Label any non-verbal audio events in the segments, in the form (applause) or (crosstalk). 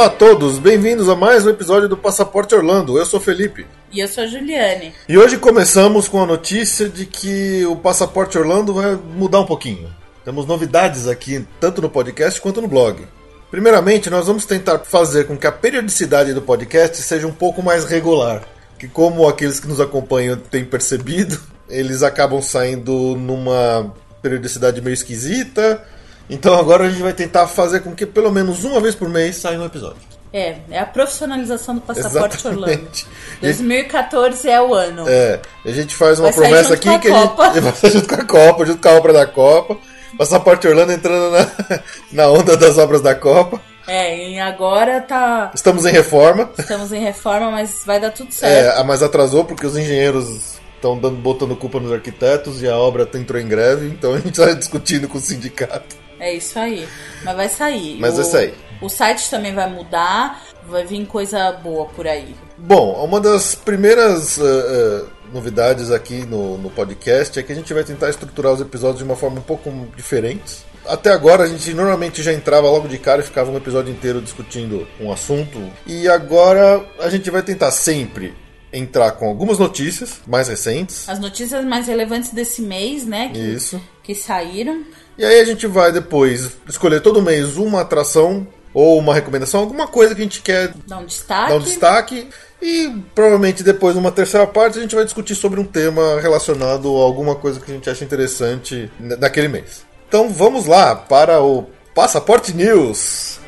Olá a todos, bem-vindos a mais um episódio do Passaporte Orlando. Eu sou Felipe. E eu sou a Juliane. E hoje começamos com a notícia de que o Passaporte Orlando vai mudar um pouquinho. Temos novidades aqui, tanto no podcast quanto no blog. Primeiramente, nós vamos tentar fazer com que a periodicidade do podcast seja um pouco mais regular. Que, como aqueles que nos acompanham têm percebido, (laughs) eles acabam saindo numa periodicidade meio esquisita então agora a gente vai tentar fazer com que pelo menos uma vez por mês saia um episódio. É, é a profissionalização do Passaporte Exatamente. (laughs) Orlando. 2014 é o ano. É, a gente faz uma promessa aqui que a, a gente (laughs) vai sair junto com a Copa, junto com a obra da Copa. Passaporte Orlando entrando na, (laughs) na onda das obras da Copa. É, e agora tá. Estamos em reforma. Estamos em reforma, mas vai dar tudo certo. É, mas atrasou porque os engenheiros estão botando culpa nos arquitetos e a obra entrou em greve, então a gente está discutindo com o sindicato. É isso aí. Mas vai sair. Mas o, vai sair. O site também vai mudar, vai vir coisa boa por aí. Bom, uma das primeiras uh, uh, novidades aqui no, no podcast é que a gente vai tentar estruturar os episódios de uma forma um pouco diferente. Até agora a gente normalmente já entrava logo de cara e ficava um episódio inteiro discutindo um assunto. E agora a gente vai tentar sempre entrar com algumas notícias mais recentes. As notícias mais relevantes desse mês, né? Que, Isso. Que saíram. E aí a gente vai depois escolher todo mês uma atração ou uma recomendação, alguma coisa que a gente quer dar um destaque. Dar um destaque. E provavelmente depois, numa terceira parte, a gente vai discutir sobre um tema relacionado a alguma coisa que a gente acha interessante naquele mês. Então vamos lá para o Passaporte News.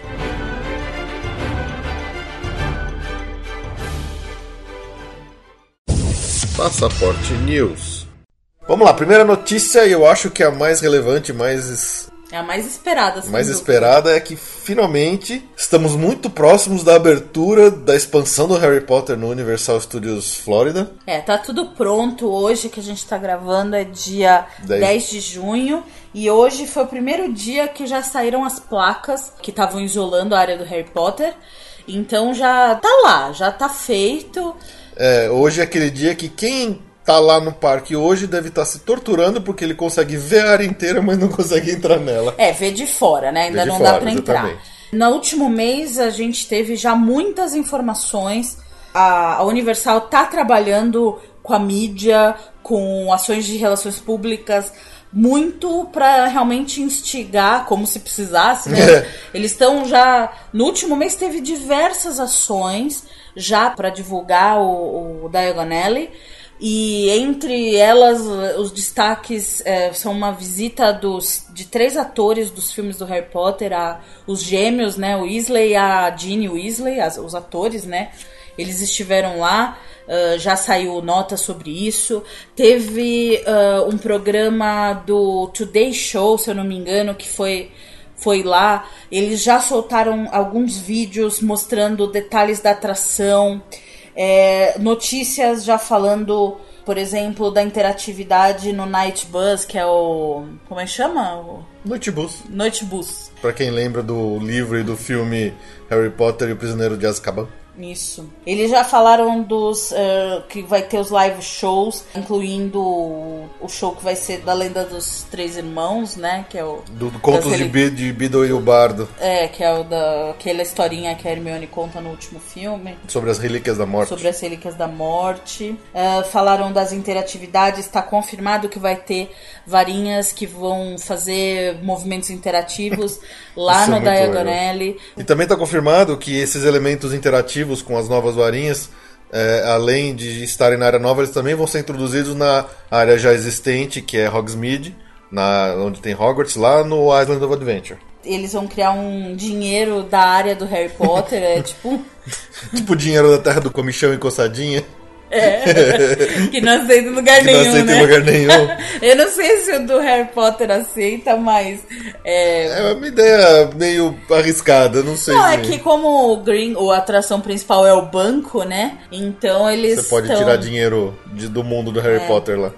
Passaporte News. Vamos lá, primeira notícia, e eu acho que é a mais relevante, mais. É a mais esperada, mais dúvida. esperada é que finalmente estamos muito próximos da abertura da expansão do Harry Potter no Universal Studios Florida. É, tá tudo pronto. Hoje que a gente tá gravando é dia 10, 10 de junho. E hoje foi o primeiro dia que já saíram as placas que estavam isolando a área do Harry Potter. Então já tá lá, já tá feito. É, hoje é aquele dia que quem tá lá no parque hoje deve estar tá se torturando porque ele consegue ver a área inteira, mas não consegue entrar nela. É, ver de fora, né? Ainda não fora, dá para entrar. No último mês a gente teve já muitas informações. A, Universal tá trabalhando com a mídia, com ações de relações públicas muito para realmente instigar, como se precisasse, né? (laughs) Eles estão já. No último mês teve diversas ações já para divulgar o, o Diagon Alley. E entre elas, os destaques é, são uma visita dos, de três atores dos filmes do Harry Potter, a, os gêmeos, né? O Weasley e a Ginny Weasley, as, os atores, né? Eles estiveram lá, uh, já saiu nota sobre isso. Teve uh, um programa do Today Show, se eu não me engano, que foi foi lá. Eles já soltaram alguns vídeos mostrando detalhes da atração. É, notícias já falando, por exemplo, da interatividade no Night Bus, que é o. Como é que chama? O... Noite Bus. Noite Bus. Pra quem lembra do livro e do filme Harry Potter e o Prisioneiro de Azkaban. Isso. Eles já falaram dos uh, que vai ter os live shows, incluindo o show que vai ser da Lenda dos Três Irmãos, né? Que é o do, do Contos de, Bi, de Bido e o Bardo. É, que é o da aquela historinha que a Hermione conta no último filme. Sobre as relíquias da morte. Sobre as relíquias da morte. Uh, falaram das interatividades. Está confirmado que vai ter varinhas que vão fazer movimentos interativos (laughs) lá Isso no é Diagon Alley. E também está confirmado que esses elementos interativos com as novas varinhas, é, além de estarem na área nova, eles também vão ser introduzidos na área já existente, que é Hogsmeade, na, onde tem Hogwarts, lá no Island of Adventure. Eles vão criar um dinheiro da área do Harry Potter, é tipo. (laughs) tipo dinheiro da terra do comichão e coçadinha. É, (laughs) que não aceita em lugar que nenhum, não aceita né? em lugar nenhum. (laughs) Eu não sei se o do Harry Potter aceita, mas. É, É uma ideia meio arriscada, não sei. Não, é se- que como o Green, a atração principal é o banco, né? Então eles. Você pode tão- tirar dinheiro de- do mundo do Harry É. Potter lá.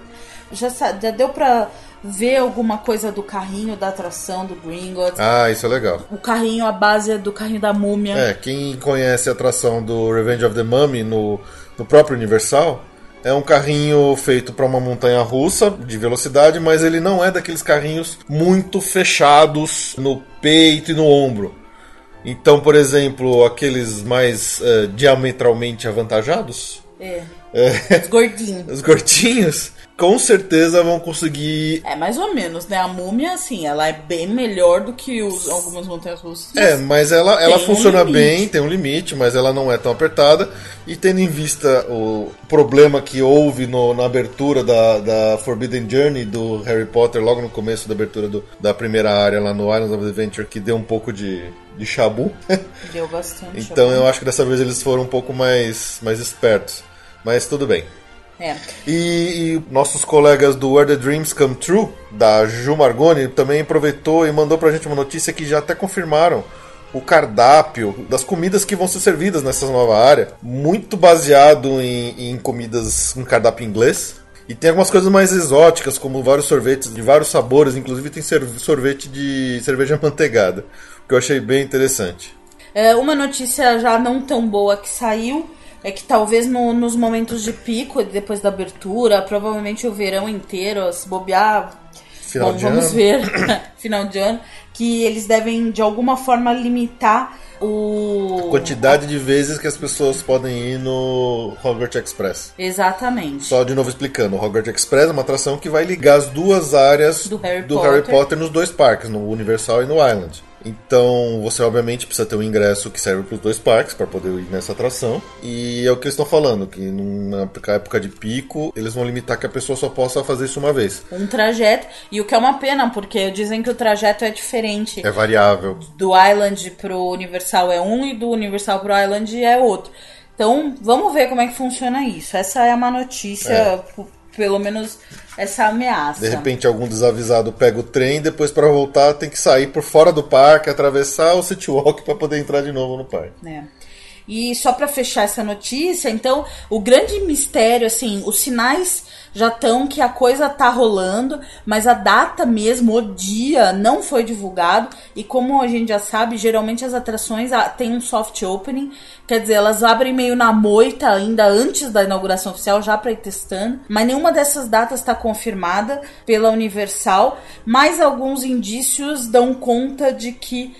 Já, já deu pra ver alguma coisa do carrinho da atração do Gringotts. Ah, isso é legal. O carrinho, a base é do carrinho da múmia. É, quem conhece a atração do Revenge of the Mummy no, no próprio Universal, é um carrinho feito para uma montanha russa de velocidade, mas ele não é daqueles carrinhos muito fechados no peito e no ombro. Então, por exemplo, aqueles mais eh, diametralmente avantajados, É. eh, (laughs) Os gordinhos. os gordinhos, com certeza vão conseguir É, mais ou menos, né? A múmia, assim, ela é bem melhor do que os, algumas montanhas russas. É, mas ela, ela Tem um funciona limite. bem, tem um limite, mas ela não é tão apertada. E tendo em vista o problema que houve no- na abertura da, da Forbidden Journey do Harry Potter, logo no começo da abertura do- da primeira área lá no Islands of Adventure, que deu um pouco de, de chabu. (laughs) Deu bastante. então eu acho que dessa vez eles foram um pouco mais, mais espertos. Mas tudo bem. É. E, e nossos colegas do Where the Dreams Come True, da Ju Margoni, também aproveitou e mandou pra gente uma notícia que já até confirmaram o cardápio das comidas que vão ser servidas nessa nova área, muito baseado em, em comidas com cardápio inglês. E tem algumas coisas mais exóticas, como vários sorvetes de vários sabores, inclusive tem sorvete de cerveja (laughs) manteigada, que eu achei bem interessante. É, uma notícia já não tão boa que saiu é que talvez no- nos momentos de pico, depois da abertura, provavelmente o verão inteiro, se bobear. Final bom, de vamos ano. ver, (laughs) final de ano, que eles devem de alguma forma limitar o. Quantidade de vezes que as pessoas podem ir no Hogwarts Express. Exatamente. Só de novo explicando, o Hogwarts Express é uma atração que vai ligar as duas áreas Do Harry Harry Potter. Potter nos dois parques, no Universal e no Island. Então, você obviamente precisa ter um ingresso que serve para os dois parques para poder ir nessa atração. E é o que eles estão falando, que numa época de pico, eles vão limitar que a pessoa só possa fazer isso uma vez. Um trajeto. E o que é uma pena, porque dizem que o trajeto é diferente. É variável. do Island pro Universal é um e do Universal pro Island é outro. Então, vamos ver como é que funciona isso. Essa é uma notícia, É. pelo menos essa ameaça. De repente, algum desavisado pega o trem, depois para voltar tem que sair por fora do parque, atravessar o City Walk para poder entrar de novo no parque. né? E só para fechar essa notícia, então, o grande mistério, assim, os sinais já estão que a coisa tá rolando, mas a data mesmo, o dia, não foi divulgado. E como a gente já sabe, geralmente as atrações ah, têm um soft opening, quer dizer, elas abrem meio na moita ainda antes da inauguração oficial, já para ir testando. Mas nenhuma dessas datas está confirmada pela Universal, mas alguns indícios dão conta de que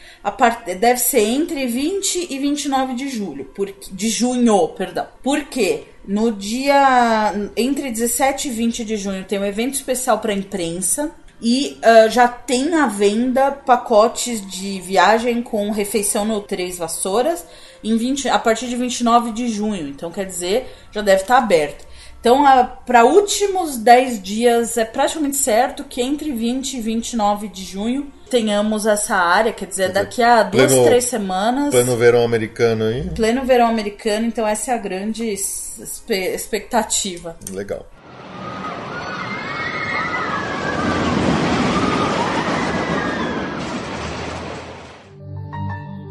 deve ser entre 20 e 29 de julho, de junho, perdão. Por quê? No dia entre 17 e 20 de junho tem um evento especial para imprensa e ah, já tem à venda pacotes de viagem com refeição no Três Vassouras em 20, a partir de 29 de junho. Então quer dizer, já deve estar aberto. Então, para últimos 10 dias, é praticamente certo que entre 20 e 29 de junho tenhamos essa área, quer dizer, daqui a duas, pleno- três semanas. Plano verão americano aí. Pleno verão americano, então essa é a grande expectativa. Legal.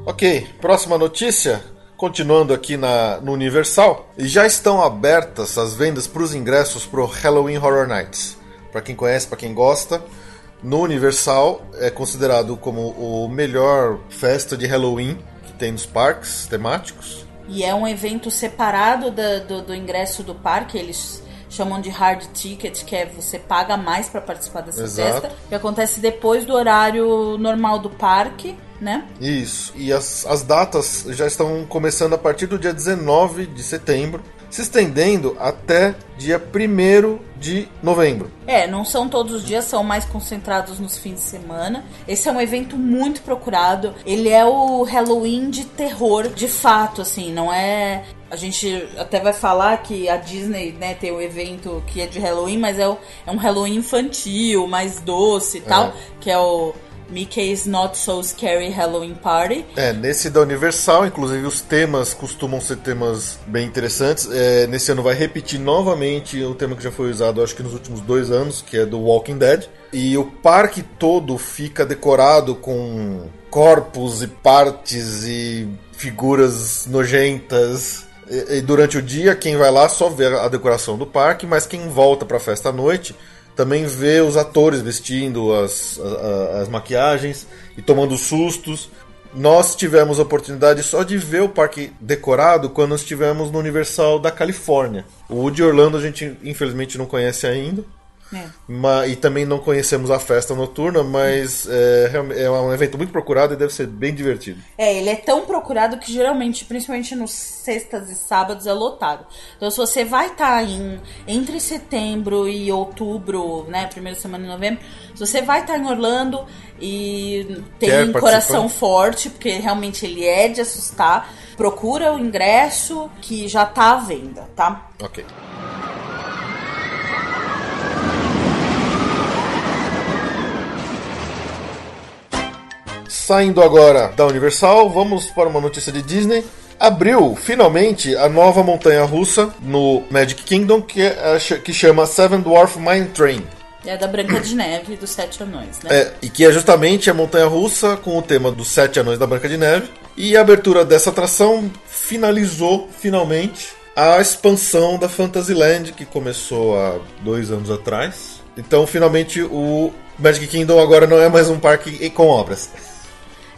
Ok, próxima notícia. Continuando aqui na, no Universal, já estão abertas as vendas para os ingressos para o Halloween Horror Nights. Para quem conhece, para quem gosta, no Universal é considerado como o melhor festa de Halloween que tem nos parques temáticos. E é um evento separado da- do, do ingresso do parque, eles chamam de hard ticket, que é você paga mais para participar dessa Exato. festa, que acontece depois do horário normal do parque, né? Isso. E as, as datas já estão começando a partir do dia 19 de setembro, se estendendo até dia 1 de novembro. É, não são todos os dias, são mais concentrados nos fins de semana. Esse é um evento muito procurado. Ele é o Halloween de terror, de fato, assim, não é. A gente até vai falar que a Disney, né, tem o evento que é de Halloween, mas é, o- é um Halloween infantil, mais doce e tal, que é o Mickey's Not So Scary Halloween Party. É, nesse da Universal, inclusive os temas costumam ser temas bem interessantes. É, nesse ano vai repetir novamente o tema que já foi usado, acho que nos últimos dois anos, que é do Walking Dead. E o parque todo fica decorado com corpos e partes e figuras nojentas. E, e durante o dia, quem vai lá só vê a decoração do parque, mas quem volta para a festa à noite também vê os atores vestindo as, as, as maquiagens e tomando sustos. Nós tivemos a oportunidade só de ver o parque decorado quando estivemos no Universal da Califórnia. O de Orlando a gente infelizmente não conhece ainda. É. Mas, e também não conhecemos a festa noturna, mas é, é, um evento muito procurado e deve ser bem divertido. É, ele é tão procurado que geralmente, principalmente nos sextas e sábados, é lotado. Então, se você vai estar tá em entre setembro e outubro, né, primeira semana de novembro, se você vai estar tá em Orlando e tem um coração forte, porque realmente ele é de assustar, procura o ingresso que já está à venda, tá? Ok. Saindo agora da Universal, vamos para uma notícia de Disney. Abriu finalmente a nova montanha russa no Magic Kingdom que, é, que chama Seven Dwarf Mine Train. É da Branca de Neve e dos Sete Anões, né? É, e que é justamente a montanha russa com o tema dos Sete Anões da Branca de Neve. E a abertura dessa atração finalizou finalmente a expansão da Fantasyland que começou há dois anos atrás. Então, finalmente, o Magic Kingdom agora não é mais um parque com obras.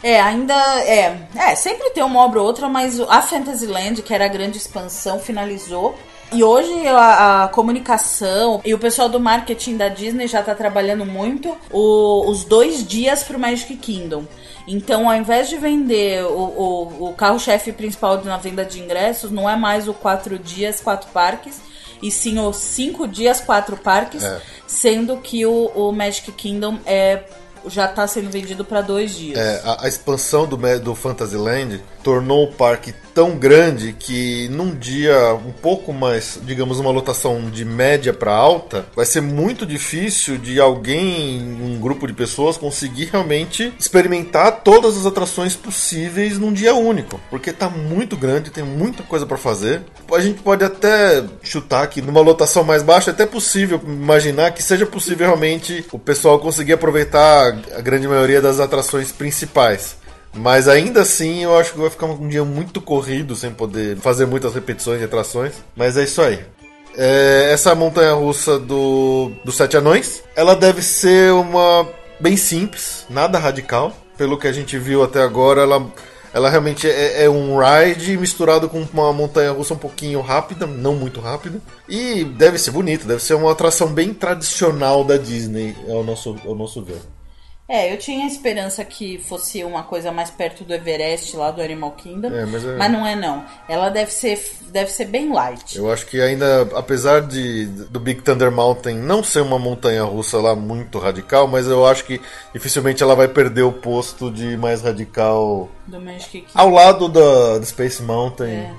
É, ainda é. É, sempre tem uma obra ou outra, mas a Fantasyland, que era a grande expansão, finalizou. E hoje a, a, comunicação e o pessoal do marketing da Disney já está trabalhando muito o, os dois dias para o Magic Kingdom. Então, ao invés de vender o, o, o carro-chefe principal na venda de ingressos, não é mais o quatro dias, quatro parques, e sim os cinco dias, quatro parques, é. sendo que o, o Magic Kingdom é já está sendo vendido para dois dias. É, a, a, expansão do, do Fantasyland tornou o parque tão grande que num dia um pouco mais, digamos, uma lotação de média para alta, vai ser muito difícil de alguém, um grupo de pessoas, conseguir realmente experimentar todas as atrações possíveis num dia único, porque tá muito grande, tem muita coisa para fazer. A gente pode até chutar que numa lotação mais baixa é até possível imaginar que seja possível realmente o pessoal conseguir aproveitar a grande maioria das atrações principais. Mas ainda assim, eu acho que vai ficar um dia muito corrido, sem poder fazer muitas repetições e atrações. Mas é isso aí. É, essa montanha russa do, dos Sete Anões, ela deve ser uma bem simples, nada radical. Pelo que a gente viu até agora, ela, ela realmente é, é um ride misturado com uma montanha russa um pouquinho rápida, não muito rápida. E deve ser bonito, deve ser uma atração bem tradicional da Disney, ao nosso, ao nosso ver. É, eu tinha esperança que fosse uma coisa mais perto do Everest lá do Animal Kingdom, é, mas, é... mas, não é não. Ela deve ser, deve ser bem light. Eu acho que ainda, apesar de do Big Thunder Mountain não ser uma montanha russa lá muito radical, mas eu acho que dificilmente ela vai perder o posto de mais radical do Magic Kingdom. ao lado da, Space Mountain, é.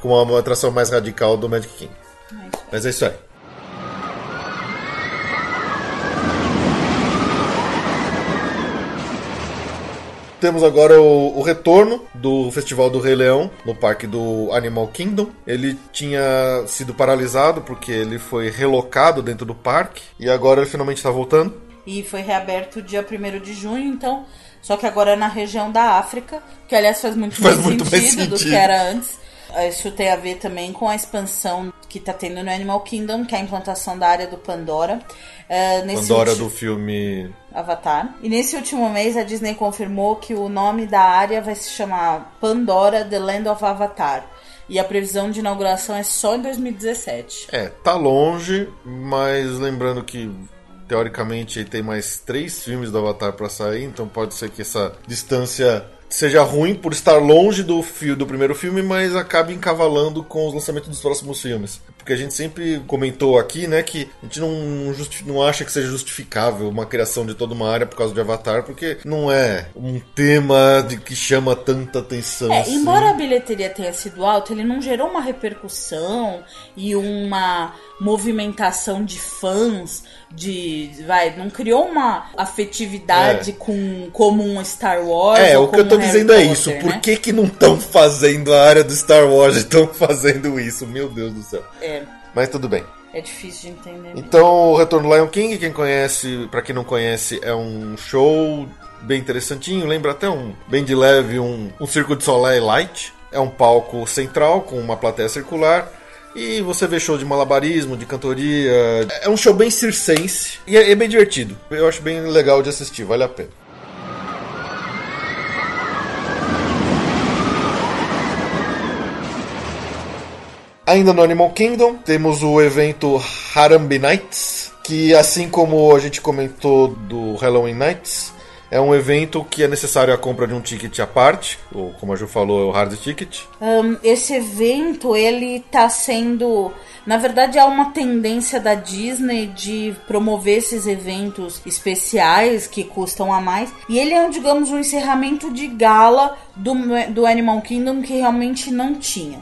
com uma atração mais radical do Magic Kingdom. É mas é isso aí. Temos agora o, o, retorno do Festival do Rei Leão no parque do Animal Kingdom. Ele tinha sido paralisado porque ele foi relocado dentro do parque e agora ele finalmente está voltando. E foi reaberto dia 1 de junho, então. Só que agora é na região da África, que aliás faz muito, faz mais, muito sentido mais sentido do que era antes. Isso tem a ver também com a expansão que está tendo no Animal Kingdom, que é a implantação da área do Pandora. Uh, Pandora do filme Avatar. E nesse último mês a Disney confirmou que o nome da área vai se chamar Pandora The Land of Avatar. E a previsão de inauguração é só em 2017. É, tá longe, mas lembrando que teoricamente tem mais três filmes do Avatar para sair, então pode ser que essa distância seja ruim por estar longe do fio do primeiro filme, mas acabe encavalando com os lançamentos dos próximos filmes. Porque a gente sempre comentou aqui, né, que a gente não, não acha que seja justificável uma criação de toda uma área por causa de Avatar, porque não é um tema de que chama tanta atenção. É, assim. embora a bilheteria tenha sido alta, ele não gerou uma repercussão e uma movimentação de fãs de vai não criou uma afetividade é. com como um Star Wars é o que eu tô dizendo Potter, é isso né? por que que não estão fazendo a área do Star Wars estão fazendo isso meu Deus do céu é mas tudo bem é difícil de entender então o retorno Lion King quem conhece para quem não conhece é um show bem interessantinho lembra até um bem de leve um, um circo de Soleil light é um palco central com uma plateia circular e você vê show de malabarismo, de cantoria. É um show bem circense e é, é bem divertido. Eu acho bem legal de assistir, vale a pena. Ainda no Animal Kingdom, temos o evento Harambe Nights, que assim como a gente comentou do Halloween Nights, é um evento que é necessário a compra de um ticket à parte, ou como a Ju falou, é o hard ticket. Um, esse evento, ele tá sendo... Na verdade, há uma tendência da Disney de promover esses eventos especiais que custam a mais. E ele é, digamos, um encerramento de gala do, do Animal Kingdom que realmente não tinha.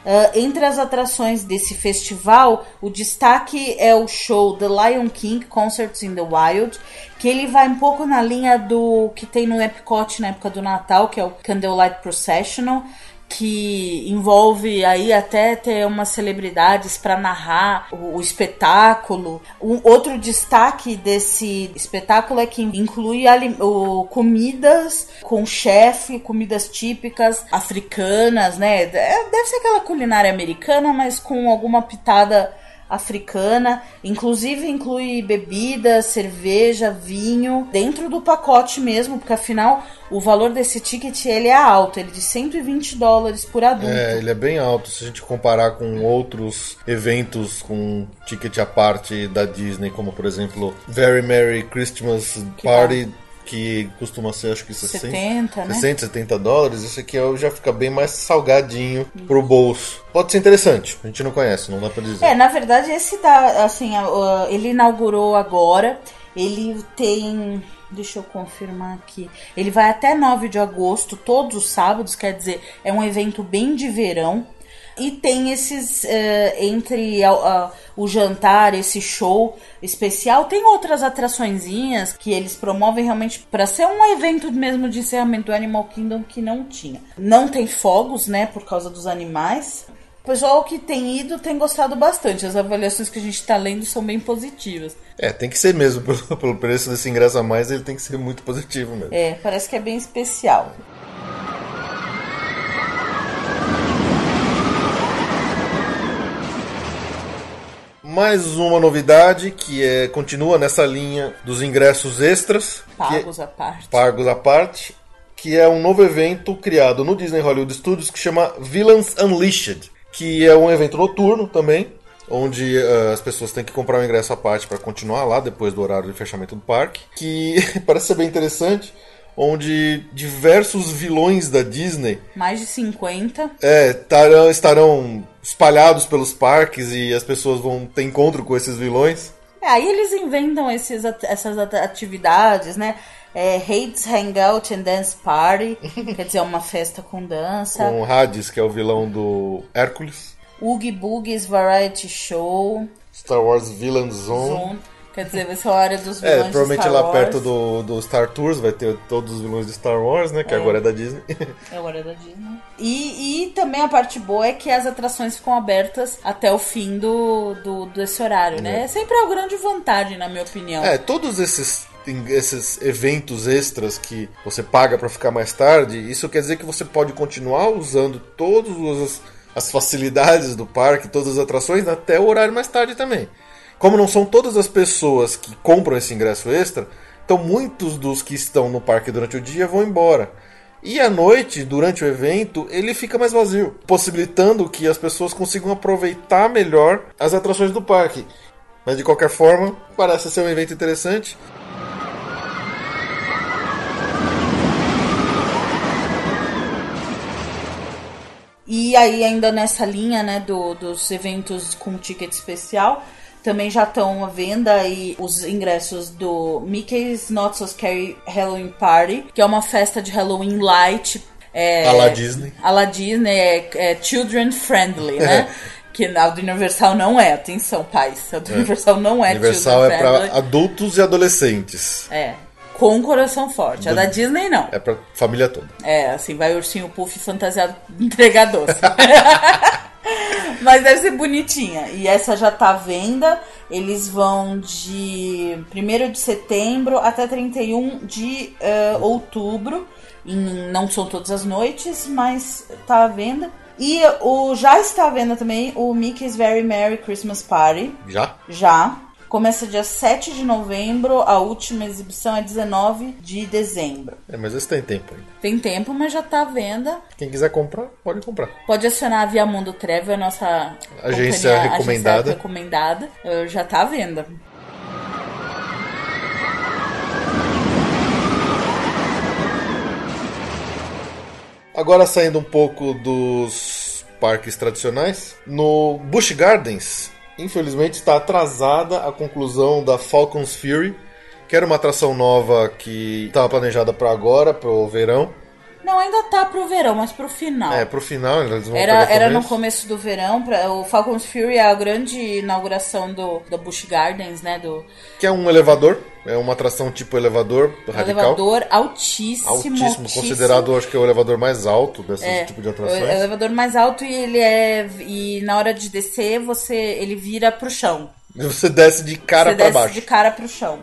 Uh, entre as atrações desse festival, o destaque é o show The Lion King Concerts in the Wild, que ele vai um pouco na linha do que tem no Epcot na época do Natal, que é o Candlelight Processional que envolve aí até ter umas celebridades para narrar o, o, espetáculo. Um outro destaque desse espetáculo é que inclui o, comidas com chefe, comidas típicas africanas, né? É, deve ser aquela culinária americana, mas com alguma pitada africana, inclusive inclui bebida, cerveja, vinho, dentro do pacote mesmo, porque afinal o valor desse ticket ele é alto, ele é de 120 dólares por adulto. É, ele é bem alto se a gente comparar com outros eventos com ticket à parte da Disney, como por exemplo Very Merry Christmas que Party. Que costuma ser acho que 60, 70, né? 60, 70 dólares, esse aqui é já fica bem mais salgadinho Isso. pro bolso. Pode ser interessante, a gente não conhece, não dá pra dizer. É, na verdade esse dá, assim, ele inaugurou agora, ele tem Deixa eu confirmar aqui. Ele vai até 9 de agosto, todos os sábados, quer dizer, é um evento bem de verão. E tem esses, uh, entre uh, o jantar, esse show especial, tem outras atraçõezinhas que eles promovem realmente para ser um evento mesmo de encerramento do Animal Kingdom que não tinha. Não tem fogos, né, por causa dos animais. O pessoal que tem ido tem gostado bastante. As avaliações que a gente está lendo são bem positivas. É, tem que ser mesmo. (laughs) Pelo, pelo preço desse ingresso a mais, ele tem que ser muito positivo mesmo. É, parece que é bem especial. Mais uma novidade que é continua nessa linha dos ingressos extras pagos à parte. Pagos à parte que é um novo evento criado no Disney Hollywood Studios que chama Villains Unleashed que é um evento noturno também onde uh, as pessoas têm que comprar um ingresso à parte para continuar lá depois do horário de fechamento do parque que (laughs) parece ser bem interessante onde diversos vilões da Disney mais de 50 é, tarão, estarão espalhados pelos parques e as pessoas vão ter encontro com esses vilões. É, aí eles inventam esses, essas atividades, né? É, Hades Hangout and Dance Party, (laughs) quer dizer, uma festa com dança. Com Hades, que é o vilão do Hércules. Oogie Boogie's Variety Show. Star Wars Villain Zone. Zone. Quer dizer, vai ser a hora dos é, vilões É, provavelmente lá perto do, do Star Tours vai ter todos os vilões de Star Wars, né? Que é. agora é da Disney. É, agora é da Disney. E, e também a parte boa é que as atrações ficam abertas até o fim do, do desse horário, né? É. é sempre uma grande vantagem, na minha opinião. É, todos esses esses eventos extras que você paga para ficar mais tarde, isso quer dizer que você pode continuar usando todas as, as facilidades do parque, todas as atrações até o horário mais tarde também. Como não são todas as pessoas que compram esse ingresso extra, então muitos dos que estão no parque durante o dia vão embora. E à noite, durante o evento, ele fica mais vazio, possibilitando que as pessoas consigam aproveitar melhor as atrações do parque. Mas de qualquer forma, parece ser um evento interessante. E aí, ainda nessa linha, né, do, dos eventos com ticket especial, também já estão à venda aí os ingressos do Mickey's Not So Scary Halloween Party, que é uma festa de Halloween light. É, a la Disney. A la Disney, é, é children friendly, né? que a do Universal não é, atenção, pais. A do é. Universal não é Universal é para adultos e adolescentes. É. Com coração forte. Do... A da Disney não. É pra família toda. É, assim, vai ursinho puff fantasiado entregar doce. (laughs) Mas deve ser bonitinha. E essa já tá à venda. Eles vão de 1 de setembro até 31 de uh, outubro. Em, não são todas as noites, mas tá à venda. E o, já está à venda também o Mickey's Very Merry Christmas Party. Já? Já. Começa dia 7 de novembro, a última exibição é 19 de dezembro. É, mas esse tem tempo ainda. Tem tempo, mas já está à venda. Quem quiser comprar, pode comprar. Pode acionar a Via Mundo Travel, a nossa agência recomendada. Agência recomendada. Já está à venda. Agora saindo um pouco dos parques tradicionais, no Busch Gardens infelizmente está atrasada a conclusão da Falcon's Fury, que era uma atração nova que estava planejada para agora, para o verão. Não, ainda tá pro verão, mas pro final. É, pro final, eles vão Era, era no começo do verão, pra, o Falcon's Fury é a grande inauguração do, do Busch Gardens, né? Do... Que é um elevador, é uma atração tipo elevador radical. Elevador altíssimo, altíssimo. Altíssimo, considerado, acho que é o elevador mais alto desse é, tipo de atrações. É o elevador mais alto e ele é. E na hora de descer, você ele vira pro chão. Você desce de cara para baixo. de cara pro chão.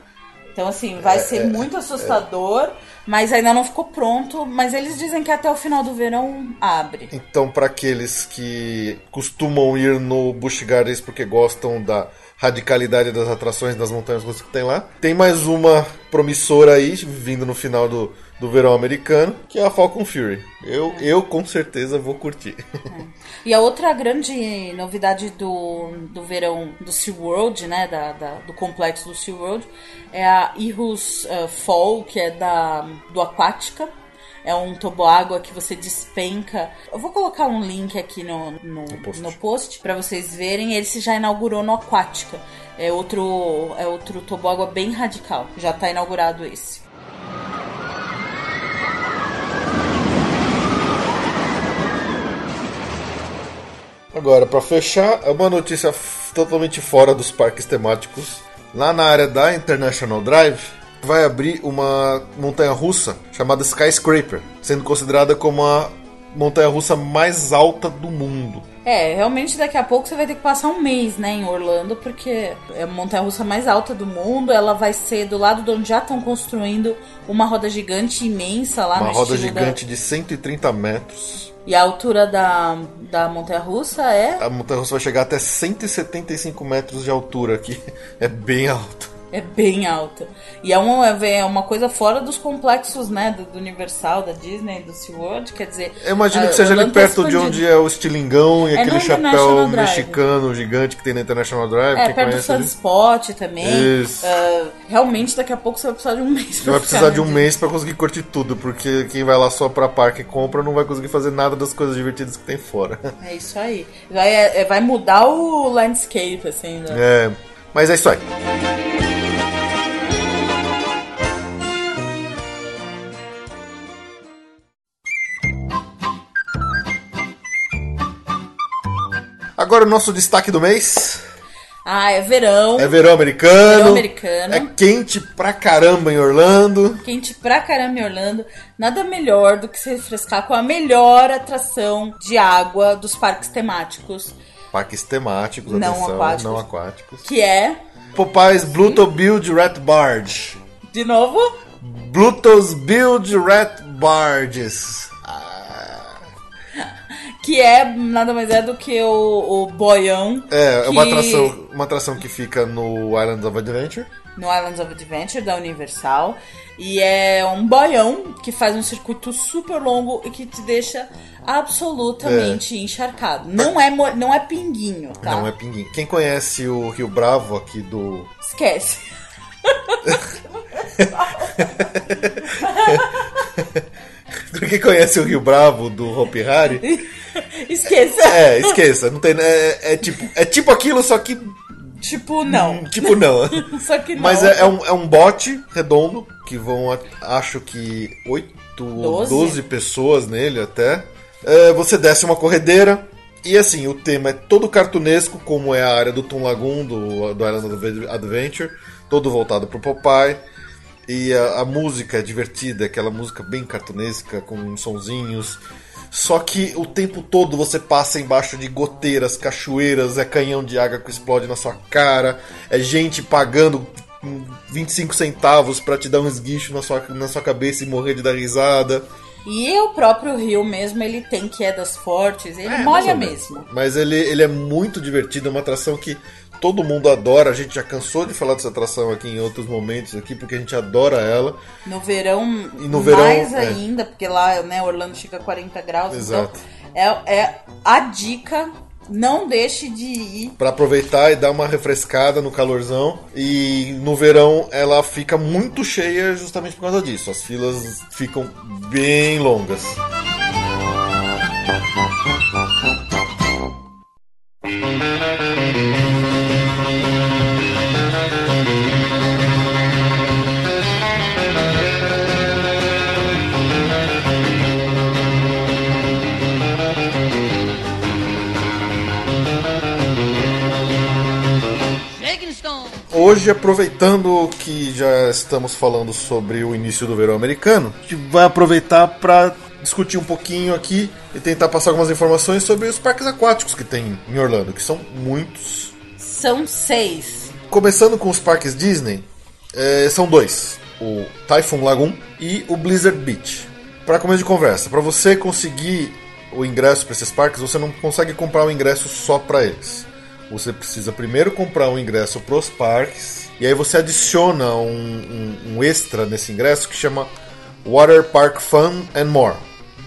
Então, assim, vai é, ser é, muito assustador. É mas ainda não ficou pronto. Mas eles dizem que até o final do verão abre. Então, para aqueles que costumam ir no Busch Gardens porque gostam da radicalidade das atrações das montanhas russas que tem lá, tem mais uma promissora aí, vindo no final do, do verão americano, que é a Falcon Fury. Eu, é. eu com certeza vou curtir. É. (laughs) E a outra grande novidade do, do verão do SeaWorld, né, da, da, do complexo do SeaWorld, é a Irus uh, Fall, que é da, do Aquática. É um toboágua que você despenca. Eu vou colocar um link aqui no, no, no post, para vocês verem. Ele se já inaugurou no Aquática. É outro, é outro toboágua bem radical. Já está inaugurado esse. Agora, para fechar, é uma notícia totalmente fora dos parques temáticos. Lá na área da International Drive, vai abrir uma montanha russa chamada Skyscraper, sendo considerada como a montanha russa mais alta do mundo. É, realmente daqui a pouco você vai ter que passar um mês, né, em Orlando, porque é a montanha russa mais alta do mundo. Ela vai ser do lado de onde já estão construindo uma roda gigante imensa lá uma no Uma roda gigante da... de 130 metros. E a altura da, da montanha russa é? A montanha russa vai chegar até 175 metros de altura aqui. (laughs) É bem alto. É bem alta. E é uma, é uma coisa fora dos complexos, né? Do, do Universal, da Disney, do SeaWorld. Quer dizer. Eu imagino que seja ali perto de onde é o estilingão e é aquele chapéu mexicano gigante que tem na International Drive. É, perto do Sunspot também. Isso. Uh, realmente, daqui a pouco você vai precisar de um mês pra Vai precisar de um mês para conseguir curtir tudo, porque quem vai lá só pra parque e compra não vai conseguir fazer nada das coisas divertidas que tem fora. (laughs) É isso aí. Vai, é, vai mudar o landscape, assim, né? É. Mas é isso aí. Agora o nosso destaque do mês. Ah, é verão. É verão americano. Verão americano. É quente pra caramba em Orlando. Quente pra caramba em Orlando. Nada melhor do que se refrescar com a melhor atração de água dos parques temáticos. Parques temáticos, não atenção, aquáticos. não aquáticos. Que é? Popeyes Bluto Build Rat Barge. De novo? Bluto's Build Rat Barges que é nada mais é do que o, o boião. É, é uma atração, uma atração que fica no Islands of Adventure. No Islands of Adventure da Universal. E é um boião que faz um circuito super longo e que te deixa absolutamente é. encharcado. Não é, não é pinguinho, tá? Não é pinguinho. Quem conhece o Rio Bravo aqui do. Esquece. (laughs) (laughs) Quem conhece o Rio Bravo do Hopi Hari (laughs) Esqueça. É, esqueça. Não tem, é, é, tipo, é tipo aquilo, só que. Tipo, não. Hum, tipo, não. (laughs) só que não. Mas é, é, um, é um bote redondo, que vão, acho que, 8, 12, 12 pessoas nele até. É, você desce uma corredeira. E assim, o tema é todo cartunesco, como é a área do Toon Lagoon, do, do Island Adventure, todo voltado pro Popeye. E a, a, música é divertida, aquela música bem cartunesca, com sonzinhos. Só que o tempo todo você passa embaixo de goteiras, cachoeiras, é canhão de água que explode na sua cara, é gente pagando 25 centavos para te dar um esguicho na sua, na sua cabeça e morrer de dar risada. E o próprio rio mesmo, ele tem quedas fortes, ele é, molha mesmo. Mas ele, ele é muito divertido, é uma atração que todo mundo adora. A gente já cansou de falar dessa atração aqui em outros momentos aqui, porque a gente adora ela. No verão, e no verão mais é. ainda, porque lá, né, Orlando chega a 40 graus. Então Exato. Então, é, é a dica não deixe de ir. Para aproveitar e dar uma refrescada no calorzão. E no verão ela fica muito cheia justamente por causa disso. As filas ficam bem longas. Hoje, aproveitando que já estamos falando sobre o início do verão americano, a gente vai aproveitar para discutir um pouquinho aqui e tentar passar algumas informações sobre os parques aquáticos que tem em Orlando, que são muitos. São seis. Começando com os parques Disney, é, são dois: o Typhoon Lagoon e o Blizzard Beach. Para começo de conversa, para você conseguir o ingresso para esses parques, você não consegue comprar o ingresso só para eles você precisa primeiro comprar um ingresso para os parques e aí você adiciona um, um, um, extra nesse ingresso que chama Water Park Fun and More.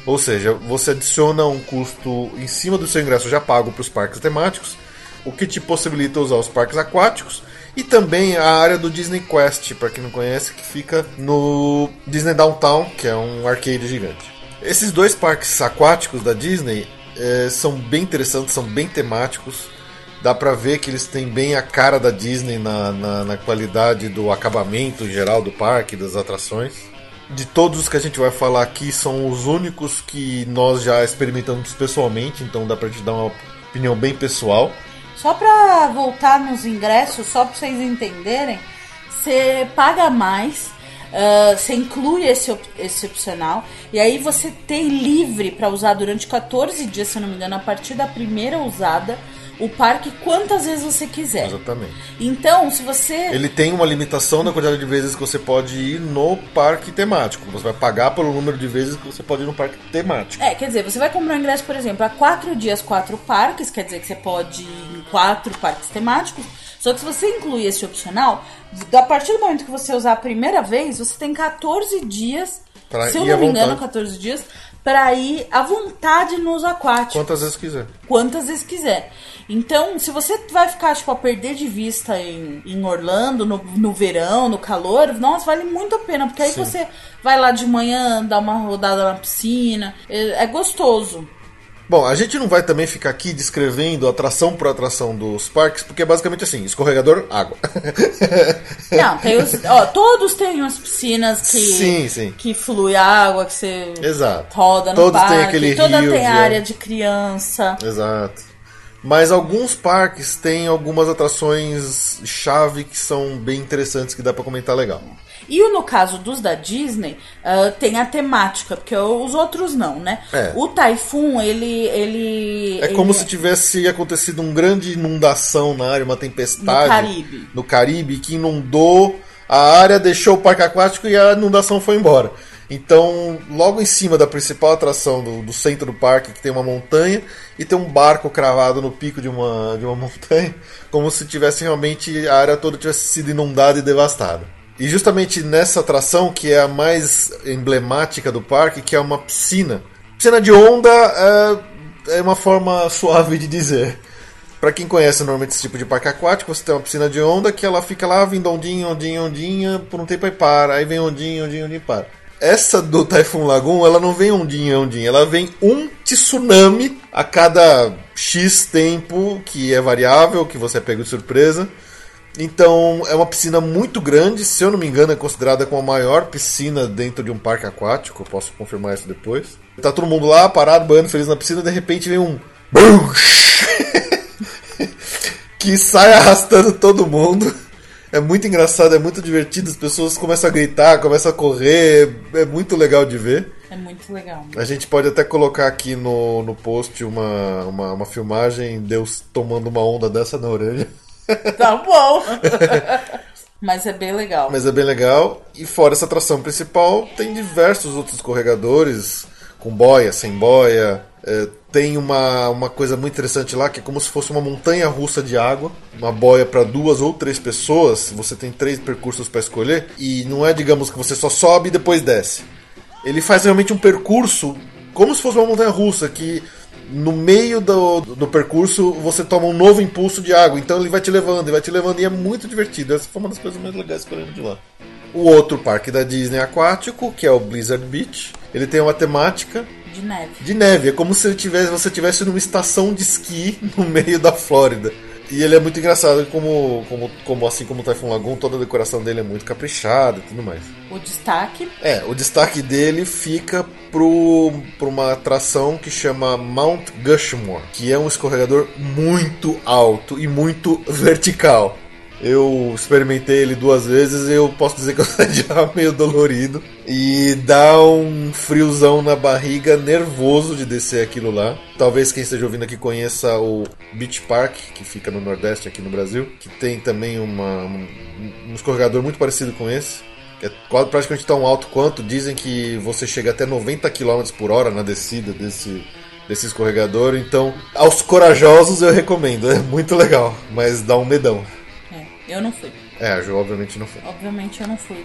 Ou seja, você adiciona um custo em cima do seu ingresso já pago para os parques temáticos, o que te possibilita usar os parques aquáticos e também a área do Disney Quest, para quem não conhece, que fica no Disney Downtown, que é um arcade gigante. Esses dois parques aquáticos da Disney eh, são bem interessantes, são bem temáticos dá pra ver que eles têm bem a cara da Disney na, na, na, qualidade do acabamento geral do parque, das atrações. De todos os que a gente vai falar aqui, são os únicos que nós já experimentamos pessoalmente, então dá pra te dar uma opinião bem pessoal. Só pra voltar nos ingressos, só pra vocês entenderem, você paga mais. Uh, você inclui esse, esse opcional e aí você tem livre para usar durante 14 dias, se não me engano, a partir da primeira usada o parque quantas vezes você quiser. Exatamente. Então, se você. Ele tem uma limitação na quantidade de vezes que você pode ir no parque temático. Você vai pagar pelo número de vezes que você pode ir no parque temático. É, quer dizer, você vai comprar um ingresso, por exemplo, a quatro dias, quatro parques, quer dizer que você pode ir em quatro parques temáticos. Só que se você incluir esse opcional, a partir do momento que você usar a primeira vez, você tem 14 dias. Pra se eu não me engano, 14 dias para ir à vontade nos aquáticos. Quantas vezes quiser. Quantas vezes quiser. Então, se você vai ficar, tipo, a perder de vista em, em Orlando, no, no verão, no calor, nossa, vale muito a pena, porque aí Sim. você vai lá de manhã, dá uma rodada na piscina, é, é gostoso. Bom, a gente não vai também ficar aqui descrevendo atração por atração dos parques, porque é basicamente assim: escorregador, água. (laughs) Não, tem os, ó, todos têm umas piscinas que, sim, sim. que flui água, que você Exato. roda no todos parque. Têm aquele toda rio tem área de criança. Exato. Mas alguns parques têm algumas atrações chave que são bem interessantes que dá para comentar legal. E no caso dos da Disney, uh, tem a temática, porque os outros não, né? É. O Typhoon, ele. ele é como se tivesse acontecido uma grande inundação na área, uma tempestade. No Caribe. No Caribe, que inundou a área, deixou o parque aquático e a inundação foi embora. Então, logo em cima da principal atração do, do, centro do parque, que tem uma montanha, e tem um barco cravado no pico de uma, de uma (laughs) montanha, como se tivesse realmente a área toda tivesse sido inundada e devastada. E justamente nessa atração, que é a mais emblemática do parque, que é uma piscina. Piscina de onda é, é uma forma (laughs) suave de dizer. Para quem conhece normalmente esse tipo de parque aquático, você tem uma piscina de onda que ela fica lá vindo ondinha, ondinha, ondinha, por um tempo aí para, aí vem ondinha, ondinha, ondinha e para. essa do (laughs) Typhoon Lagoon, ela não vem ondinha, ondinha. Ela vem um tsunami a cada X tempo, que é variável, que você pega de surpresa. Então é uma piscina muito grande, se eu não me engano, é considerada como a maior piscina dentro de um parque aquático. Eu posso confirmar isso depois. Tá todo mundo lá, parado, banhando feliz na piscina, de repente vem um. (laughs) que sai arrastando todo mundo. É muito engraçado, é muito divertido, as pessoas começam a gritar, começam a correr, é muito legal de ver. É muito legal. A gente pode até colocar aqui no, no post uma, uma, uma filmagem, Deus tomando uma onda dessa na orelha. Tá bom. (laughs) Mas é bem legal. Mas é bem legal. E fora essa atração principal, tem diversos outros escorregadores, com boia, sem boia. É, tem uma, uma coisa muito interessante lá, que é como se fosse uma montanha russa de água. Uma boia para duas ou três pessoas. Você tem três percursos para escolher. E não é, digamos, que você só sobe e depois desce. Ele faz realmente um percurso como se fosse uma montanha russa, que no meio do, do percurso você toma um novo impulso de água. Então ele vai te levando, ele vai te levando e é muito divertido. Essa foi uma das coisas mais legais que eu lembro de lá. O outro parque da Disney aquático, que é o Blizzard Beach, ele tem uma temática de neve. De neve, é como se tivesse, você tivesse numa estação de esqui (laughs) no meio da Flórida. E ele é muito engraçado, como, como, como assim como o Typhoon Lagoon, toda a decoração dele é muito caprichada e tudo mais. O destaque? É, o destaque dele fica pro uma atração que chama Mount Gushmore, que é um escorregador muito alto e muito vertical. Eu experimentei ele duas vezes e eu posso dizer que (laughs) eu saí meio dolorido. E dá um friozão na barriga, nervoso de descer aquilo lá. Talvez quem esteja ouvindo aqui conheça o Beach Park, que fica no Nordeste aqui no Brasil, que tem também uma, um, um escorregador muito parecido com esse. Que é praticamente tão alto quanto. Dizem que você chega até 90 km por hora na descida desse, desse escorregador. Então, aos corajosos eu recomendo. É muito legal, mas dá um medão. Eu não fui. É, a Ju obviamente não foi. Obviamente eu não fui.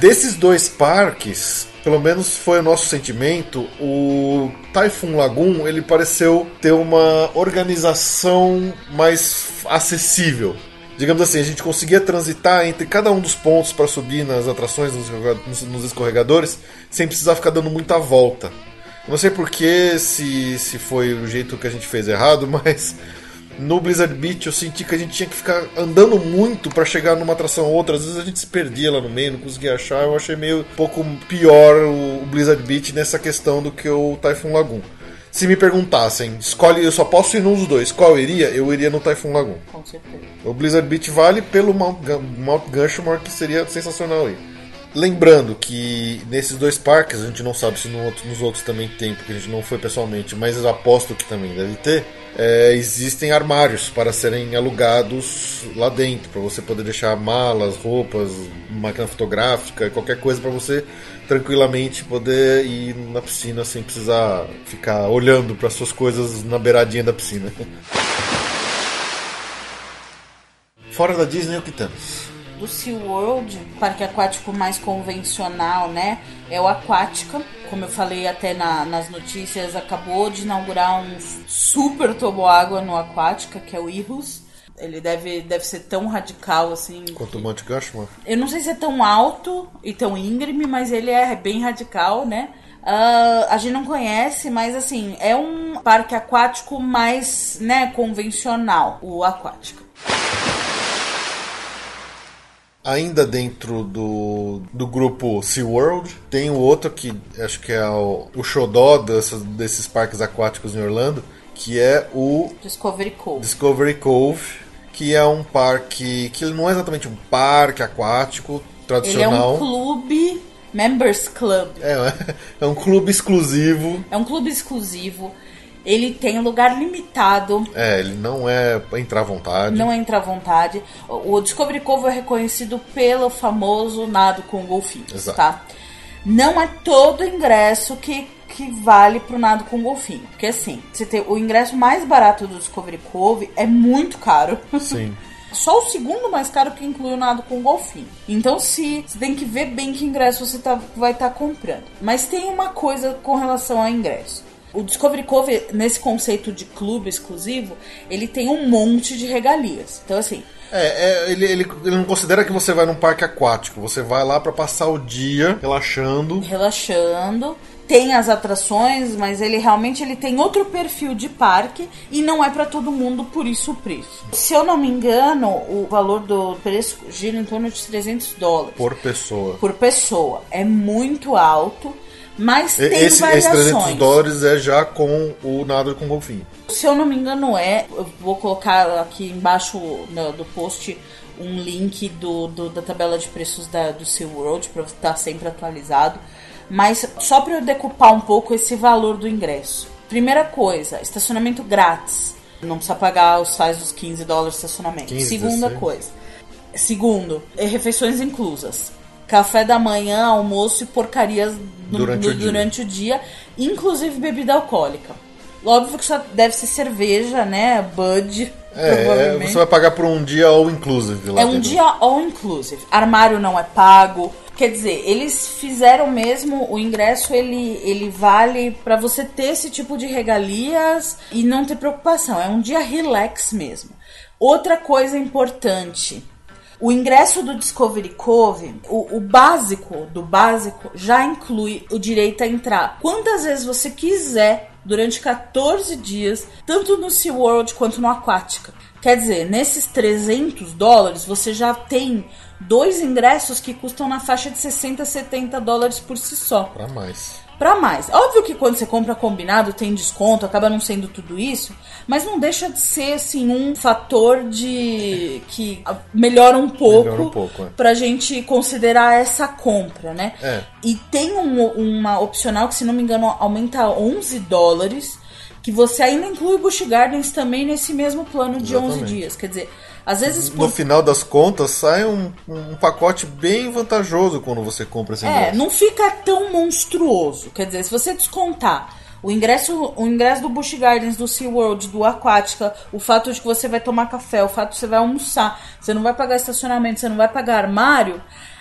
Desses dois parques, pelo menos foi o nosso sentimento, o Typhoon Lagoon ele pareceu ter uma organização mais acessível. Digamos assim, a gente conseguia transitar entre cada um dos pontos para subir nas atrações, nos escorregadores, sem precisar ficar dando muita volta. Não sei porquê, se, se foi o jeito que a gente fez errado, (laughs) mas no Blizzard Beach eu senti que a gente tinha que ficar andando muito para chegar numa atração ou outra. Às vezes a gente se perdia lá no meio, não conseguia achar. Eu achei meio um pouco pior o Blizzard Beach nessa questão do que o Typhoon Lagoon. Se me perguntassem, escolhe, eu só posso ir num dos dois, qual eu iria? Eu iria no Typhoon Lagoon. Com certeza. O Blizzard Beach vale pelo Mount, Mount Gushmore, que seria sensacional aí. Lembrando que nesses dois parques, a gente não sabe se no outro, nos outros também tem, porque a gente não foi pessoalmente, mas eu aposto que também deve ter. É, existem armários para serem alugados lá dentro, para você poder deixar malas, roupas, máquina fotográfica, qualquer coisa para você tranquilamente poder ir na piscina sem precisar ficar olhando para suas coisas na beiradinha da piscina. Fora da Disney, o que temos? do SeaWorld, parque aquático mais convencional, né? É o Aquática. Como eu falei até na, nas notícias, acabou de inaugurar um super toboágua no Aquática, que é o Irus. Ele deve, deve ser tão radical assim. Quanto o Monte Gushmore? Eu não sei se é tão alto e tão íngreme, mas ele é bem radical, né? Uh, a gente não conhece, mas assim, é um parque aquático mais, né, convencional, o aquático. Ainda dentro do, do grupo SeaWorld, tem o outro que acho que é o, o xodó dessas, desses parques aquáticos em Orlando, que é o Discovery Cove. Discovery Cove, que é um parque que não é exatamente um parque aquático tradicional. Ele é um clube, members club. É, é um clube exclusivo. É um clube exclusivo ele tem lugar limitado. É, ele não é entrar à vontade. Não é entrar à vontade. O Discovery Cove é reconhecido pelo famoso nado com golfinhos, Exato. tá? Não é todo ingresso que, que vale pro nado com golfinho. Porque assim, você tem o ingresso mais barato do Discovery Cove é muito caro. Sim. (laughs) Só o segundo mais caro que inclui o nado com golfinho. Então, se você tem que ver bem que ingresso você tá, vai estar tá comprando. Mas tem uma coisa com relação ao ingresso O Discovery Cove, nesse conceito de clube exclusivo, ele tem um monte de regalias. Então, assim, é, é ele, ele, ele, não considera que você vai num parque aquático. Você vai lá para passar o dia relaxando. Relaxando. Tem as atrações, mas ele realmente ele tem outro perfil de parque e não é para todo mundo, por isso o preço. Se eu não me engano, o valor do preço gira em torno de 300 dólares. Por pessoa. Por pessoa. É muito alto. Mas tem esse, variações. Esse 300 dólares é já com o nado com golfinho. Se eu não me engano é, eu vou colocar aqui embaixo no, do post um link do, do, da tabela de preços da, do SeaWorld para estar sempre atualizado. Mas só para eu decupar um pouco esse valor do ingresso. Primeira coisa, estacionamento grátis. Não precisa pagar os sais dos 15 dólares de estacionamento. 15, Segunda 16. coisa. Segundo, é refeições inclusas café da manhã, almoço e porcarias no, durante, no, o durante, o dia, inclusive bebida alcoólica. Óbvio que só deve ser cerveja, né? Bud. É, você vai pagar por um dia all inclusive. Lá é um dia all inclusive. Armário não é pago. Quer dizer, eles fizeram mesmo o ingresso, ele, ele vale para você ter esse tipo de regalias e não ter preocupação. É um dia relax mesmo. Outra coisa importante, o ingresso do Discovery Cove, o, o, básico do básico, já inclui o direito a entrar quantas vezes você quiser durante 14 dias, tanto no SeaWorld quanto no Aquática. Quer dizer, nesses 300 dólares você já tem dois ingressos que custam na faixa de 60, 70 dólares por si só. Para mais para mais. Óbvio que quando você compra combinado tem desconto, acaba não sendo tudo isso, mas não deixa de ser assim um fator de (laughs) que melhora um pouco, melhora um pouco é. pra gente considerar essa compra, né? É. E tem um, uma opcional que se não me engano aumenta 11 dólares, que você ainda inclui Busch Gardens também nesse mesmo plano de Exatamente. 11 dias, quer dizer, às vezes. No final das contas, sai um, um pacote bem vantajoso quando você compra esse ingresso. É, não fica tão monstruoso. Quer dizer, se você descontar o ingresso, o ingresso do Busch Gardens, do SeaWorld, do Aquática, o fato de que você vai tomar café, o fato de que você vai almoçar, você não vai pagar estacionamento, você não vai pagar armário,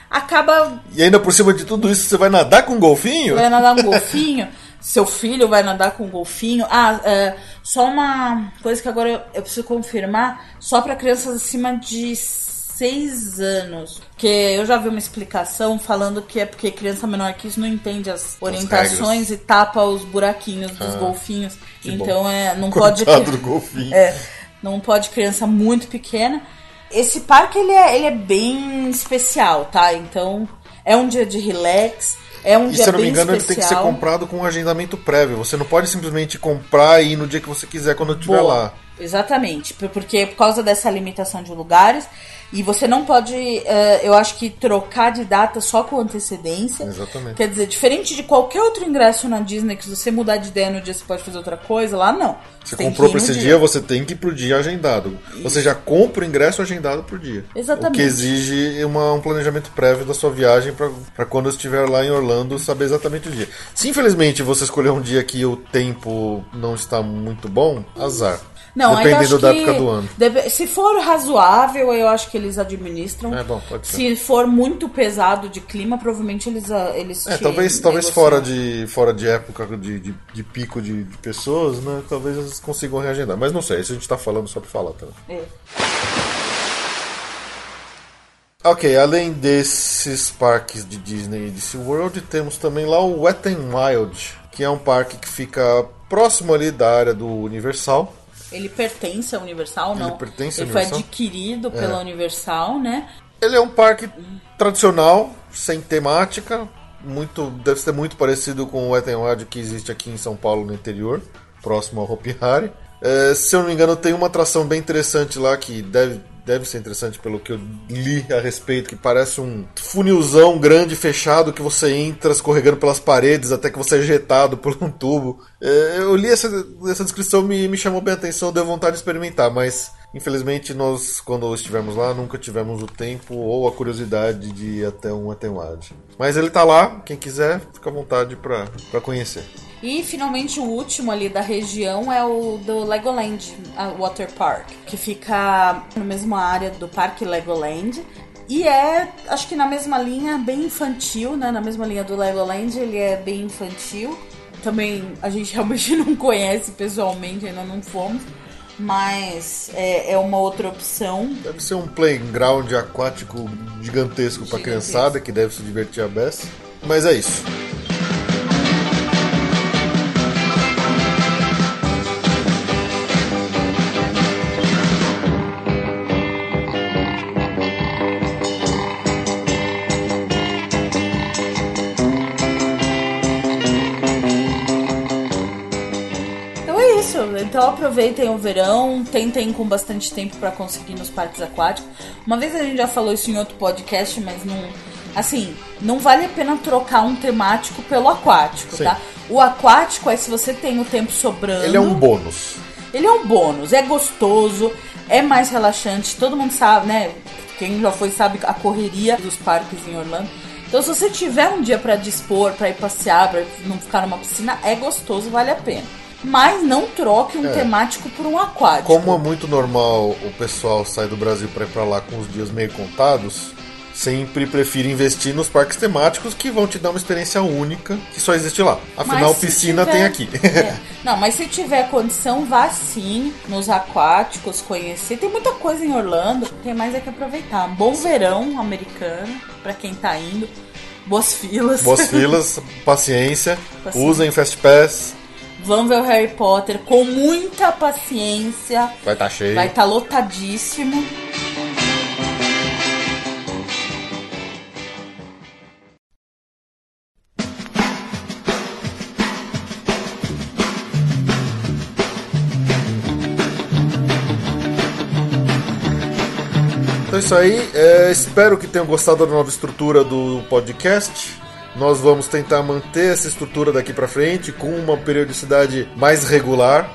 acaba. E ainda por cima de tudo isso, você vai nadar com um golfinho? Vai nadar com um (laughs) golfinho. Seu filho vai nadar com um golfinho. Ah, é, só uma coisa que agora eu, eu preciso confirmar: só para crianças acima de 6 anos. Que eu já vi uma explicação falando que é porque criança menor que isso não entende as orientações e tapa os buraquinhos dos ah, golfinhos. Então é, não (laughs) pode. Do (laughs) golfinho. É, não pode criança muito pequena. Esse parque ele é, ele é bem especial, tá? Então é um dia de relax. É um e dia se eu não me engano, especial. ele tem que ser comprado com um agendamento prévio. Você não pode simplesmente comprar e ir no dia que você quiser quando estiver lá. Exatamente, porque por causa dessa limitação de lugares, e você não pode, uh, eu acho que, trocar de data só com antecedência. Exatamente. Quer dizer, diferente de qualquer outro ingresso na Disney, que se você mudar de ideia no dia você pode fazer outra coisa, lá não. Você, você comprou para esse dia. dia. você tem que ir pro dia agendado. Isso. Você já compra o ingresso agendado pro dia. Exatamente. O que exige uma, um planejamento prévio da sua viagem para quando estiver lá em Orlando saber exatamente o dia. Se infelizmente você escolher um dia que o tempo não está muito bom, azar. Não, Dependendo da época do ano. Deve, se for razoável, eu acho que eles administram. É bom, pode ser. Se for muito pesado de clima, provavelmente eles ah, eles É, talvez, talvez fora de fora de época de, de, de pico de, de, pessoas, né? Talvez eles consigam reagendar. Mas não sei, isso a gente tá falando só pra falar também. É. Ok, além desses parques de Disney e de SeaWorld, temos também lá o Wet n Wild, que é um parque que fica próximo ali da área do Universal. Ele pertence à Universal, não? Ele pertence Ele Universal? foi adquirido é. pela Universal, né? Ele é um parque tradicional, sem temática, muito deve ser muito parecido com o Wet n Wild que existe aqui em São Paulo no interior, próximo ao Hopi Hari. É, se eu não me engano, tem uma atração bem interessante lá que deve deve ser interessante pelo que eu li a respeito, que parece um funilzão grande fechado que você entra escorregando pelas paredes até que você é ejetado por um tubo. É, eu li essa, essa descrição me, me chamou bem a atenção, deu vontade de experimentar, mas infelizmente nós, quando estivemos lá, nunca tivemos o tempo ou a curiosidade de ir até um Atenuade. Mas ele tá lá, quem quiser, fica à vontade para conhecer. E finalmente o último ali da região é o do Legoland Water Park, que fica na mesma área do Parque Legoland. E é, acho que na mesma linha, bem infantil, né? Na mesma linha do Legoland, ele é bem infantil. também a gente (laughs) realmente não conhece pessoalmente, ainda não fomos. Mas é, é uma outra opção. Deve ser um playground aquático gigantesco para criançada que deve se divertir a beça. Mas é isso. Aproveitem o verão, tentem com bastante tempo para conseguir nos parques aquáticos. Uma vez a gente já falou isso em outro podcast, mas não. Assim, não vale a pena trocar um temático pelo aquático, Sim. tá? O aquático é se você tem o tempo sobrando. Ele é um bônus. Ele é um bônus, é gostoso, é mais relaxante. Todo mundo sabe, né? Quem já foi sabe a correria dos parques em Orlando. Então, se você tiver um dia para dispor, para ir passear, para não ficar numa piscina, é gostoso, vale a pena mas não troque um é. temático por um aquático. Como é muito normal o pessoal sair do Brasil para ir para lá com os dias meio contados, sempre prefiro investir nos parques temáticos que vão te dar uma experiência única que só existe lá. Afinal, piscina tiver... tem aqui. (laughs) É. (laughs) Não, mas se tiver condição, vá sim nos aquáticos, conhecer. Tem muita coisa em Orlando, tem mais é que aproveitar. Bom verão americano, para quem tá indo. Boas filas. Boas filas, (laughs) paciência. paciência. Usem Fast Pass. Vão ver o Harry Potter com muita paciência. Vai estar tá cheio. Vai estar tá lotadíssimo. Então é isso aí. É, espero que tenham gostado da nova estrutura do podcast. Nós vamos tentar manter essa estrutura daqui para frente com uma periodicidade mais regular.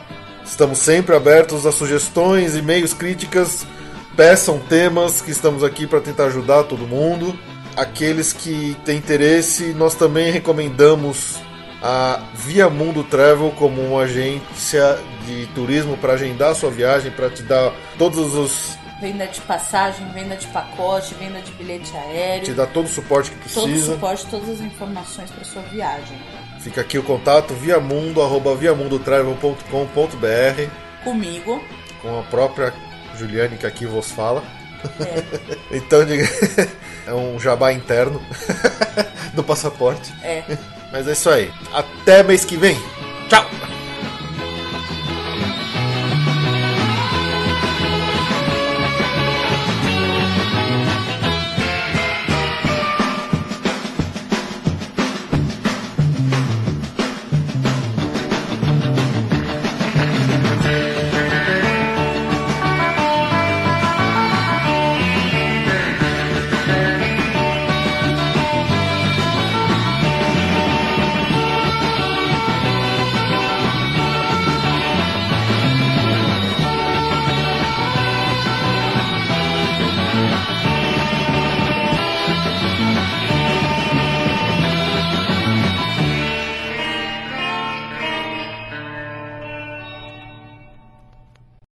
Estamos sempre abertos a sugestões, e-mails, críticas. Peçam temas que estamos aqui para tentar ajudar todo mundo. Aqueles que têm interesse, nós também recomendamos a Via Mundo Travel como uma agência de turismo para agendar sua viagem, para te dar todos os venda de passagem, venda de pacote, venda de bilhete aéreo. Te dá todo o suporte que precisa. Todo o suporte, todas as informações para sua viagem. Fica aqui o contato viamundo, arroba viamundotravel.com.br Comigo. Com a própria Juliane que aqui vos fala. É. (laughs) então, é um jabá interno (laughs) do passaporte. É. Mas é isso aí. Até mês que vem. Tchau!